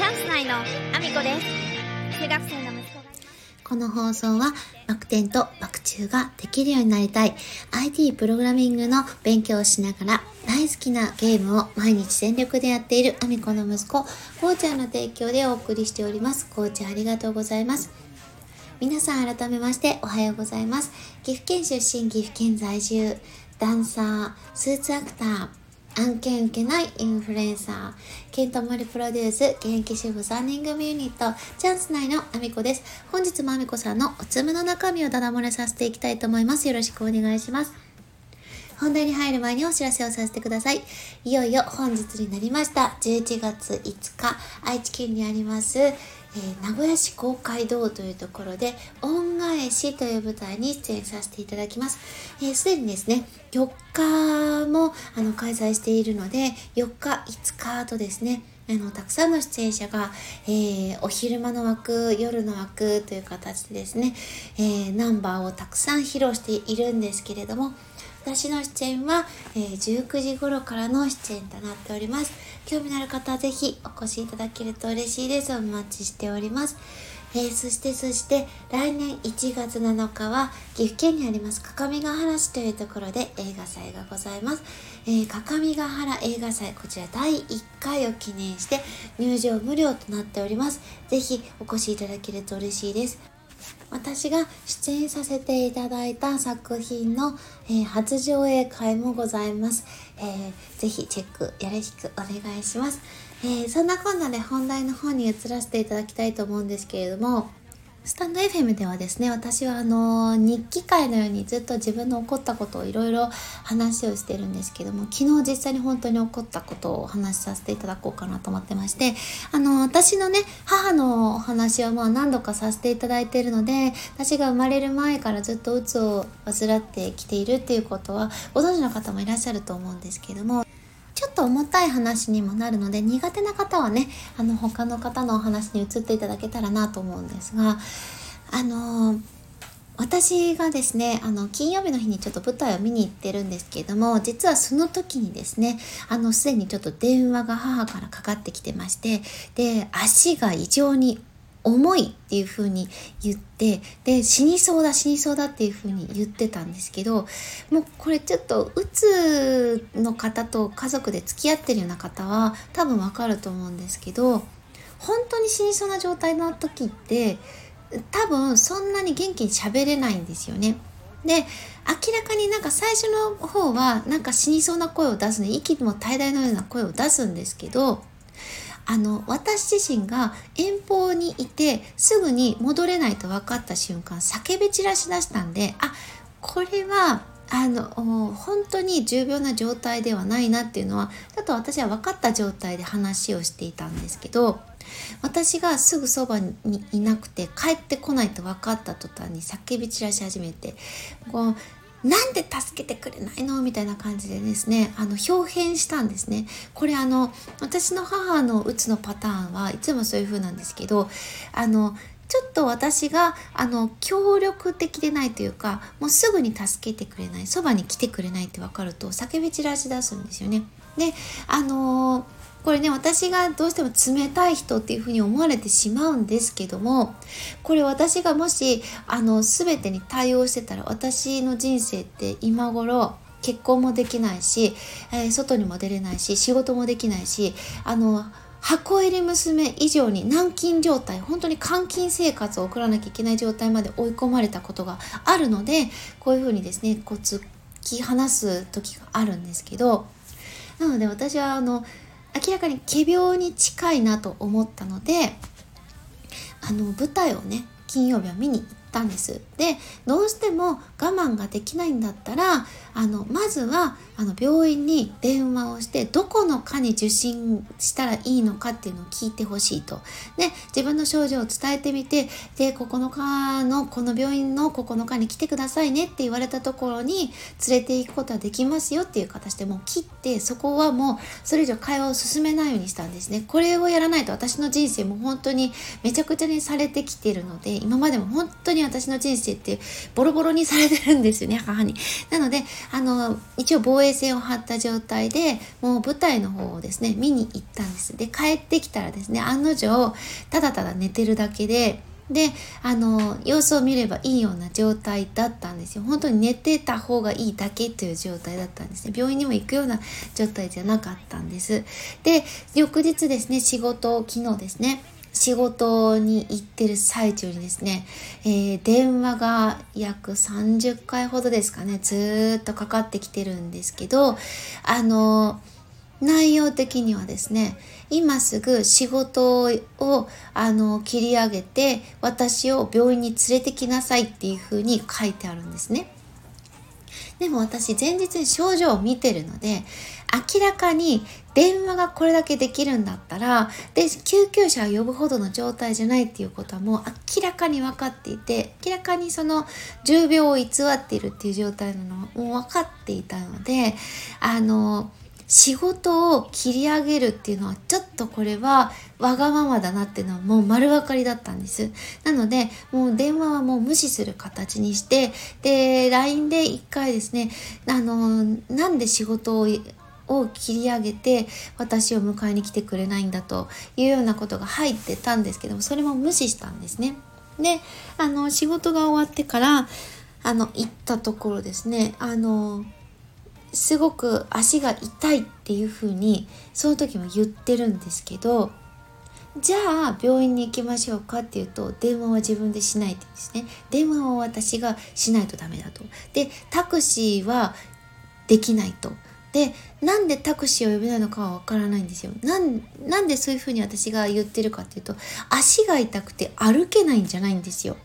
チャンス内のアミコです中学生の息子がこの放送はバク転とバク宙ができるようになりたい IT プログラミングの勉強をしながら大好きなゲームを毎日全力でやっているアミコの息子、こうちゃんの提供でお送りしております。こうちゃんありがとうございます。皆さん改めましておはようございます。岐阜県出身、岐阜県在住、ダンサー、スーツアクター、案件受けないインフルエンサー、ケントモリプロデュース、現役主婦3人組ユニット、チャンス内のアミコです。本日もアミコさんのおつむの中身をダダ漏れさせていきたいと思います。よろしくお願いします。本題に入る前にお知らせをさせてください。いよいよ本日になりました。11月5日、愛知県にあります、えー、名古屋市公会堂というところで、恩返しという舞台に出演させていただきます。す、えー、にですね、4日もあの開催しているので、4日、5日とですね、あのたくさんの出演者が、えー、お昼間の枠夜の枠という形でですね、え、ナンバーをたくさん披露しているんですけれども私の出演は、えー、19時頃からの出演となっております。興味のある方はぜひお越しいただけると嬉しいです。お待ちしております。えー、そしてそして来年1月7日は岐阜県にあります各務原市というところで映画祭がございます。えー、各務原映画祭こちら第1回を記念して入場無料となっております。ぜひお越しいただけると嬉しいです。私が出演させていただいた作品の、えー、初上映会もございます。えー、ぜひチェックよろしくお願いします。えー、そんなこんなで本題の方に移らせていただきたいと思うんですけれども、スタンド FM ではですね、私はあの、日記会のようにずっと自分の起こったことをいろいろ話をしてるんですけども、昨日実際に本当に起こったことをお話しさせていただこうかなと思ってまして、あの、私のね、母のお話はまあ何度かさせていただいているので、私が生まれる前からずっと鬱を患ってきているっていうことは、ご存知の方もいらっしゃると思うんですけども、っと重たい話にもなるので苦手な方はねあの他の方のお話に移っていただけたらなと思うんですがあのー私がですね、あの、金曜日の日にちょっと舞台を見に行ってるんですけれども、実はその時にですね、あの、すでにちょっと電話が母からかかってきてまして、で、足が異常に重いっていう風に言ってで死にそうだ死にそうだっていう風に言ってたんですけどもうこれちょっとうつの方と家族で付き合ってるような方は多分わかると思うんですけど本当に死にそうな状態の時って多分そんなに元気に喋れないんですよね。で明らかになんか最初の方はなんか死にそうな声を出すね息も怠大のような声を出すんですけどあの私自身が遠方にいてすぐに戻れないと分かった瞬間叫び散らしだしたんであこれはあの本当に重病な状態ではないなっていうのはちょっと私は分かった状態で話をしていたんですけど私がすぐそばにいなくて帰ってこないと分かった途端に叫び散らし始めてこうなんで助けてくれないの？みたいな感じでですね、あの、表変したんですね。これあの、私の母のうつのパターンはいつもそういう風なんですけど、あの、ちょっと私が、あの、協力的でないというか、もうすぐに助けてくれない、そばに来てくれないって分かると、叫び散らし出すんですよね。で、あのーこれね私がどうしても冷たい人っていうふうに思われてしまうんですけどもこれ私がもしあの全てに対応してたら私の人生って今頃結婚もできないし、えー、外にも出れないし仕事もできないしあの箱入り娘以上に軟禁状態本当に監禁生活を送らなきゃいけない状態まで追い込まれたことがあるのでこういうふうにですねこう突き放す時があるんですけどなので私はあの明らかに仮病に近いなと思ったのであの舞台をね金曜日は見に行ったんですでどうしても我慢ができないんだったらあのまずはあの病院に電話をしてどこの科に受診したらいいのかっていうのを聞いてほしいと。で自分の症状を伝えてみてで9日のこの病院の9日に来てくださいねって言われたところに連れて行くことはできますよっていう形でもう切ってそこはもうそれ以上会話を進めないようにしたんですね。これをやらないと私の人生も本当にめちゃくちゃにされてきてるので今までも本当にに私の人生ってボロボロにされてるんですよね 母に。なのであの一応防衛線を張った状態でもう舞台の方をですね見に行ったんです。で帰ってきたらですね案の定ただただ寝てるだけでであの様子を見ればいいような状態だったんですよ本当に寝てた方がいいだけという状態だったんですね病院にも行くような状態じゃなかったんですで翌日ですね仕事を昨日ですね仕事に行ってる最中にですね、えー、電話が約30回ほどですかねずっとかかってきてるんですけどあの内容的にはですね今すぐ仕事をあの切り上げて私を病院に連れてきなさいっていうふうに書いてあるんですね。でも私前日に症状を見てるので明らかに電話がこれだけできるんだったらで救急車を呼ぶほどの状態じゃないっていうことはもう明らかに分かっていて明らかにその重病を偽っているっていう状態なのもう分かっていたのであの仕事を切り上げるっていうのはちょっとこれはわがままだなっていうのはもう丸分かりだったんです。なのでもう電話はもう無視する形にしてで LINE で一回ですねあのなんで仕事をを切り上げて私を迎えに来てくれないんだというようなことが入ってたんですけどもそれも無視したんですね。であの仕事が終わってからあの行ったところですねあのすごく足が痛いっていうふうにその時も言ってるんですけどじゃあ病院に行きましょうかっていうと電話は自分でしないってですね。電話は私がしないとダメだと。でタクシーはできないと。でなんでタクシーを呼べないのかはわからないんですよ。なんなんでそういうふうに私が言ってるかっていうと足が痛くて歩けないんじゃないんですよ。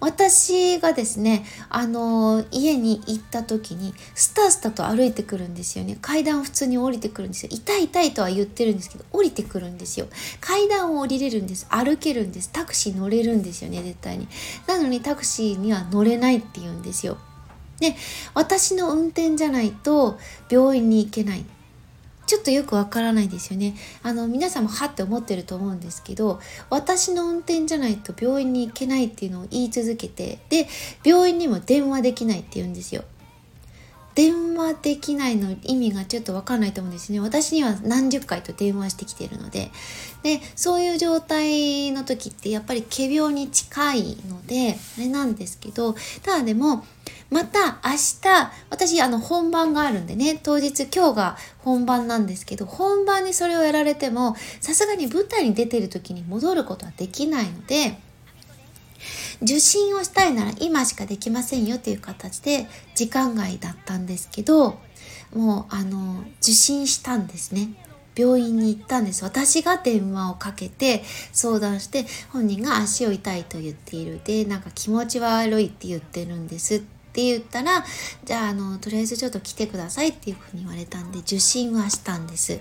私がですね、あの家に行った時に、スタスタと歩いてくるんですよね。階段を普通に降りてくるんですよ。痛い痛いとは言ってるんですけど、降りてくるんですよ。階段を降りれるんです。歩けるんです。タクシー乗れるんですよね、絶対に。なのにタクシーには乗れないって言うんですよ。で、私の運転じゃないと病院に行けない。ちょっとよくわからないですよね。あの、皆さんもはって思ってると思うんですけど、私の運転じゃないと病院に行けないっていうのを言い続けて、で、病院にも電話できないって言うんですよ。電話できないの意味がちょっとわかんないと思うんですね。私には何十回と電話してきてるので。で、そういう状態の時ってやっぱり仮病に近いので、あれなんですけど、ただでも、また明日、私あの本番があるんでね、当日今日が本番なんですけど、本番にそれをやられても、さすがに舞台に出てる時に戻ることはできないので、受診をしたいなら今しかできませんよという形で時間外だったんですけど、もうあの、受診したんですね。病院に行ったんです。私が電話をかけて相談して本人が足を痛いと言っている。でなんか気持ち悪いって言ってるんです。って言ったらじゃああのとりあえずちょっと来てくださいっていうふうに言われたんで受診はしたんです。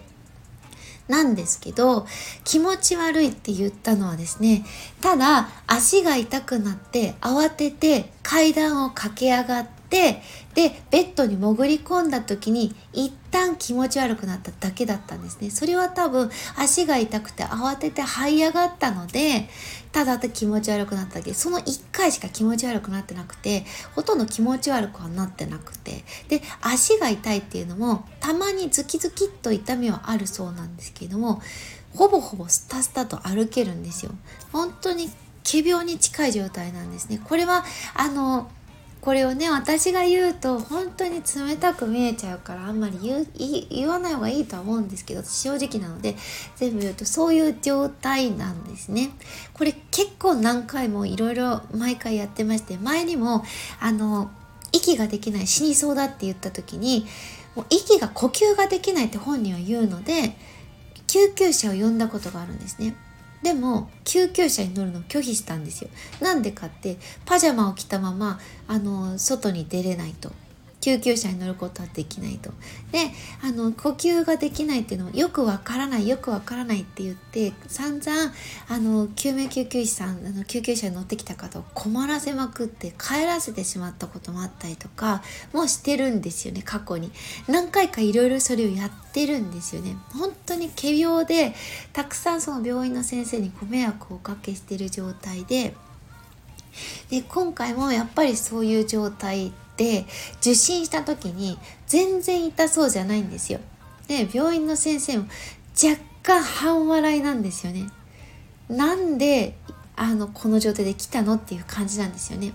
なんですけど気持ち悪いって言ったのはですねただ足が痛くなって慌てて階段を駆け上がってでベッドに潜り込んだ時に一旦気持ち悪くなっただけだったんですね。それは多分足が痛くて慌てて這い上がったのでただ気持ち悪くなっただけ。その1回しか気持ち悪くなってなくてほとんど気持ち悪くはなってなくて。で足が痛いっていうのもたまにズキズキっと痛みはあるそうなんですけどもほぼほぼスタスタと歩けるんですよ。本当に仮病に近い状態なんですね。これはあのこれをね私が言うと本当に冷たく見えちゃうからあんまり言言わない方がいいとは思うんですけど正直なので全部言うとそういう状態なんですね。これ結構何回もいろいろ毎回やってまして前にもあの息ができない死にそうだって言った時にもう息が呼吸ができないって本人は言うので救急車を呼んだことがあるんですね。でも救急車に乗るのを拒否したんですよ。なんでかってパジャマを着たままあの外に出れないと。救急車に乗ることはできないと。で、あの、呼吸ができないっていうのもよくわからない、よくわからないって言って、散々、あの、救命救急士さん、あの、救急車に乗ってきた方を困らせまくって帰らせてしまったこともあったりとか、もうしてるんですよね、過去に。何回かいろいろそれをやってるんですよね。本当に仮病で、たくさんその病院の先生にご迷惑をおかけしてる状態で、で今回もやっぱりそういう状態で受診した時に全然痛そうじゃないんですよ。で病院の先生も若干半笑いなんですよね。なんであのこの状態で来たのっていう感じなんですよね。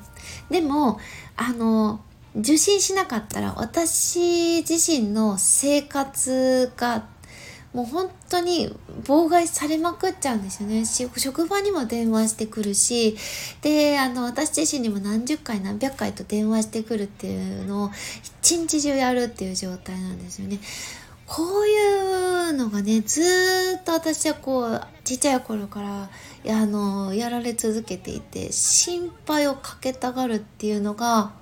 でもあの受診しなかったら私自身の生活がもう本当に妨害されまくっちゃうんですよね。職場にも電話してくるし、で、あの、私自身にも何十回何百回と電話してくるっていうのを一日中やるっていう状態なんですよね。こういうのがね、ずっと私はこう、ちっちゃい頃から、あの、やられ続けていて、心配をかけたがるっていうのが、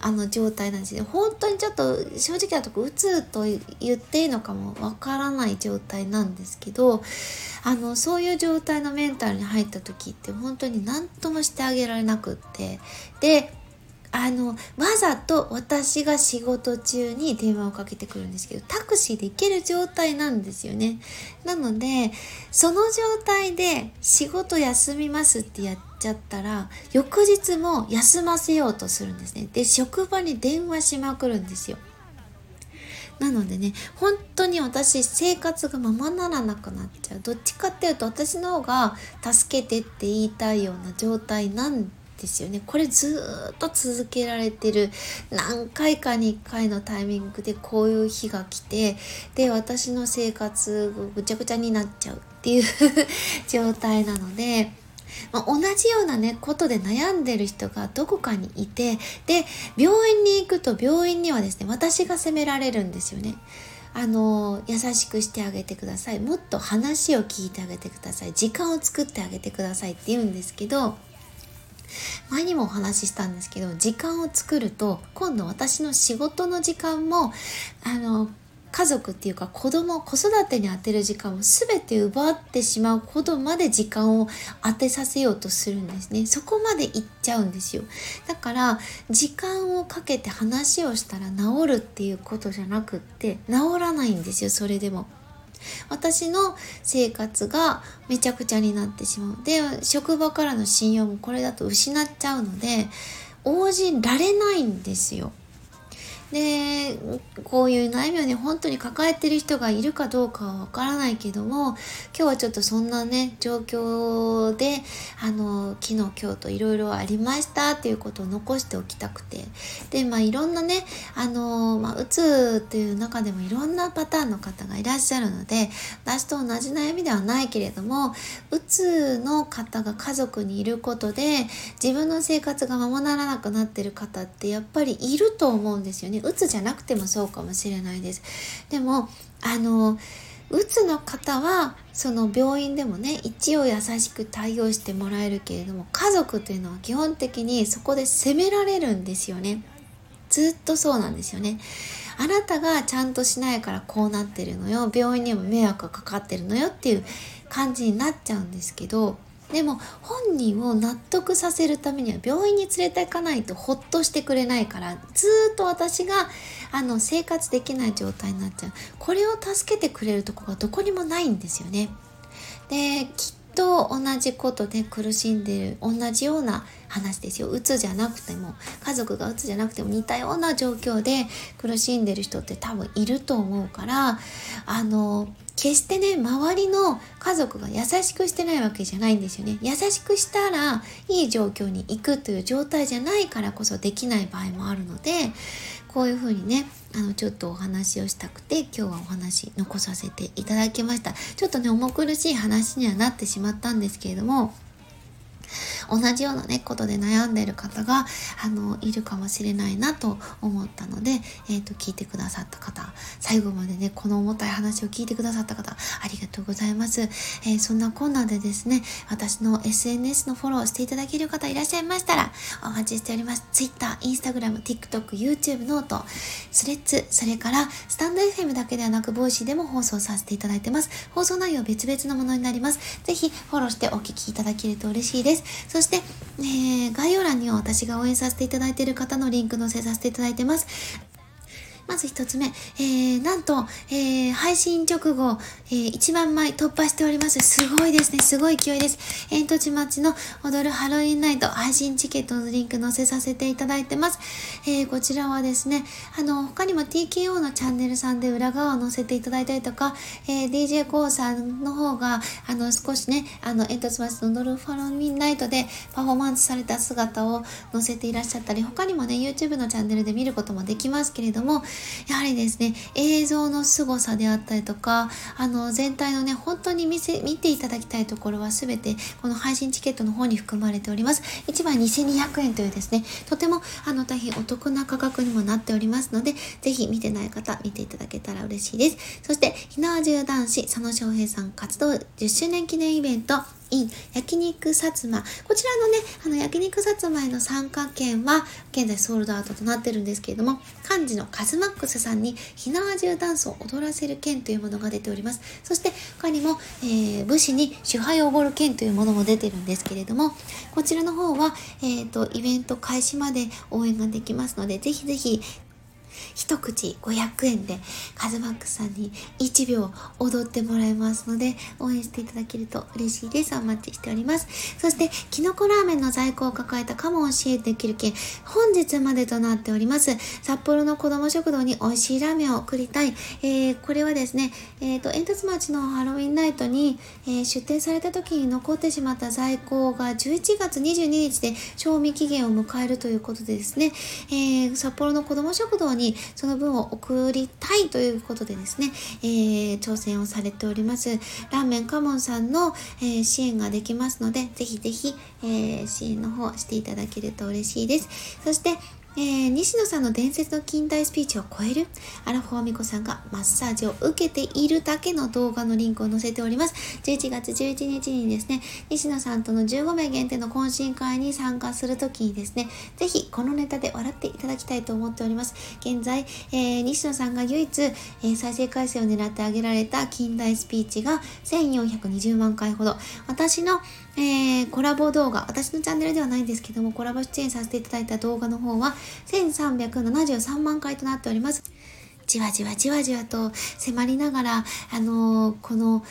あの状態なんですね。本当にちょっと正直なとこうつと言っていいのかもわからない状態なんですけどあのそういう状態のメンタルに入った時って本当に何ともしてあげられなくって。であのわざと私が仕事中に電話をかけてくるんですけどタクシーで行ける状態なんですよね。なのでその状態で仕事休みますってやっちゃったら翌日も休ませようとするんですね。で職場に電話しまくるんですよ。なのでね本当に私生活がままならなくなっちゃう。どっちかっていうと私の方が助けてって言いたいような状態なんですよね。これずっと続けられてる。何回かに1回のタイミングでこういう日が来てで私の生活ぐちゃぐちゃになっちゃうっていう 状態なので。まあ、同じようなねことで悩んでる人がどこかにいてで病院に行くと病院にはですね私が責められるんですよね。あの優しくしてあげてくださいもっと話を聞いてあげてください時間を作ってあげてくださいって言うんですけど前にもお話ししたんですけど時間を作ると今度私の仕事の時間もあの家族っていうか子供子育てに充てる時間を全て奪ってしまうほどまで時間を当てさせようとするんですね。そこまでいっちゃうんですよ。だから時間をかけて話をしたら治るっていうことじゃなくって治らないんですよそれでも。私の生活がめちゃくちゃになってしまう。で職場からの信用もこれだと失っちゃうので応じられないんですよ。でこういう悩みをね本当に抱えてる人がいるかどうかはわからないけども今日はちょっとそんなね状況であの昨日今日といろいろありましたっていうことを残しておきたくてでまあいろんなねあの、まあ、うつっていう中でもいろんなパターンの方がいらっしゃるので私と同じ悩みではないけれどもうつの方が家族にいることで自分の生活がままならなくなってる方ってやっぱりいると思うんですよね。にうつじゃなくてもそうかもしれないです。でもあのうつの方はその病院でもね一応優しく対応してもらえるけれども家族というのは基本的にそこで責められるんですよね。ずっとそうなんですよね。あなたがちゃんとしないからこうなってるのよ。病院にも迷惑がかかってるのよっていう感じになっちゃうんですけどでも本人を納得させるためには病院に連れて行かないとほっとしてくれないからずっと私があの生活できない状態になっちゃう。これを助けてくれるとこがどこにもないんですよね。できっと同じことで苦しんでる同じような話ですよ。うつじゃなくても。家族がうつじゃなくても似たような状況で苦しんでる人って多分いると思うからあの決してね周りの家族が優しくしてないわけじゃないんですよね。優しくしたらいい状況に行くという状態じゃないからこそできない場合もあるのでこういうふうにねあのちょっとお話をしたくて今日はお話残させていただきました。ちょっとね重苦しい話にはなってしまったんですけれども同じようなね、ことで悩んでる方が、あの、いるかもしれないなと思ったので、えっ、ー、と、聞いてくださった方、最後までね、この重たい話を聞いてくださった方、ありがとうございます。えー、そんなこんなでですね、私の SNS のフォローしていただける方いらっしゃいましたら、お待ちしております。Twitter、Instagram、TikTok、YouTube、 note、Threads、それから、スタンド FM だけではなく、 Voicy でも放送させていただいてます。放送内容別々のものになります。ぜひ、フォローしてお聞きいただけると嬉しいです。そして、えー、概要欄には私が応援させていただいている方のリンク載せさせていただいてます。まず一つ目、えー、なんと、えー、配信直後、えー、1万枚突破しております。すごいですね。すごい勢いです。煙突町の踊るハロウィンナイト配信チケットのリンク載せさせていただいてます。えー、こちらはですね、あの、他にも TKO のチャンネルさんで裏側を載せていただいたりとか、えー、DJ コーさんの方が、あの、少しね、あの、煙突町の踊るハロウィンナイトでパフォーマンスされた姿を載せていらっしゃったり、他にもね、YouTube のチャンネルで見ることもできますけれども、やはりですね、映像の凄さであったりとか、あの、全体のね、本当に見せ、見ていただきたいところは全て、この配信チケットの方に含まれております。1枚2200円というですね、とても、あの、大変お得な価格にもなっておりますので、ぜひ見てない方、見ていただけたら嬉しいです。そして、ひなわじゅう男子、佐野翔平さん活動10周年記念イベント、in 焼肉薩摩。こちらのね、あの焼肉薩摩への参加券は現在ソールドアウトとなってるんですけれども、幹事のカズマックスさんにひなわじゅうダンスを踊らせる券というものが出ております。そして他にも、えー、武士に主杯をおごる券というものも出てるんですけれども、こちらの方は、えっ、ー、と、イベント開始まで応援ができますので、ぜひぜひ一口500円でカズマックさんに1秒踊ってもらえますので応援していただけると嬉しいです。お待ちしております。そして、キノコラーメンの在庫を抱えたカモを支援できる件、本日までとなっております。札幌の子供食堂に美味しいラーメンを送りたい。えー、これはですね、えっ、ー、と、煙突町のハロウィンナイトに、えー、出店された時に残ってしまった在庫が11月22日で賞味期限を迎えるということでですね、えー、札幌の子供食堂にその分を送りたいということでですね、えー、挑戦をされております。ラーメンカモンさんの、えー、支援ができますので、ぜひぜひ、えー、支援の方していただけると嬉しいです。そして、えー、西野さんの伝説の近代スピーチを超えるアラフォーミコさんがマッサージを受けているだけの動画のリンクを載せております。11月11日にですね、西野さんとの15名限定の懇親会に参加するときにですね、ぜひこのネタで笑っていただきたいと思っております。現在、えー、西野さんが唯一、えー、再生回数を狙ってあげられた近代スピーチが1420万回ほど。私の、えー、コラボ動画、私のチャンネルではないんですけども、コラボ出演させていただいた動画の方は1373万回となっております。じわじわじわじわと迫りながら、あのー、この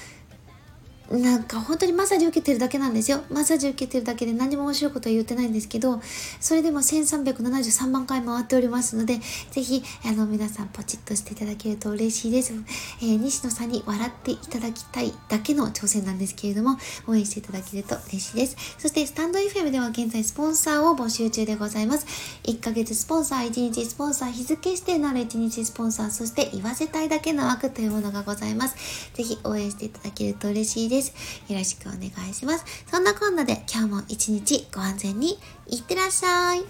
なんか本当にマッサージ受けてるだけなんですよ。マッサージ受けてるだけで何も面白いことは言ってないんですけど、それでも1373万回回っておりますので、ぜひ、あの、皆さんポチッとしていただけると嬉しいです。えー、西野さんに笑っていただきたいだけの挑戦なんですけれども、応援していただけると嬉しいです。そして、スタンド FM では現在スポンサーを募集中でございます。1ヶ月スポンサー、1日スポンサー、日付指定のある1日スポンサー、そして言わせたいだけの枠というものがございます。ぜひ応援していただけると嬉しいです。です。よろしくお願いします。そんなこんなで今日も一日ご安全にいってらっしゃい。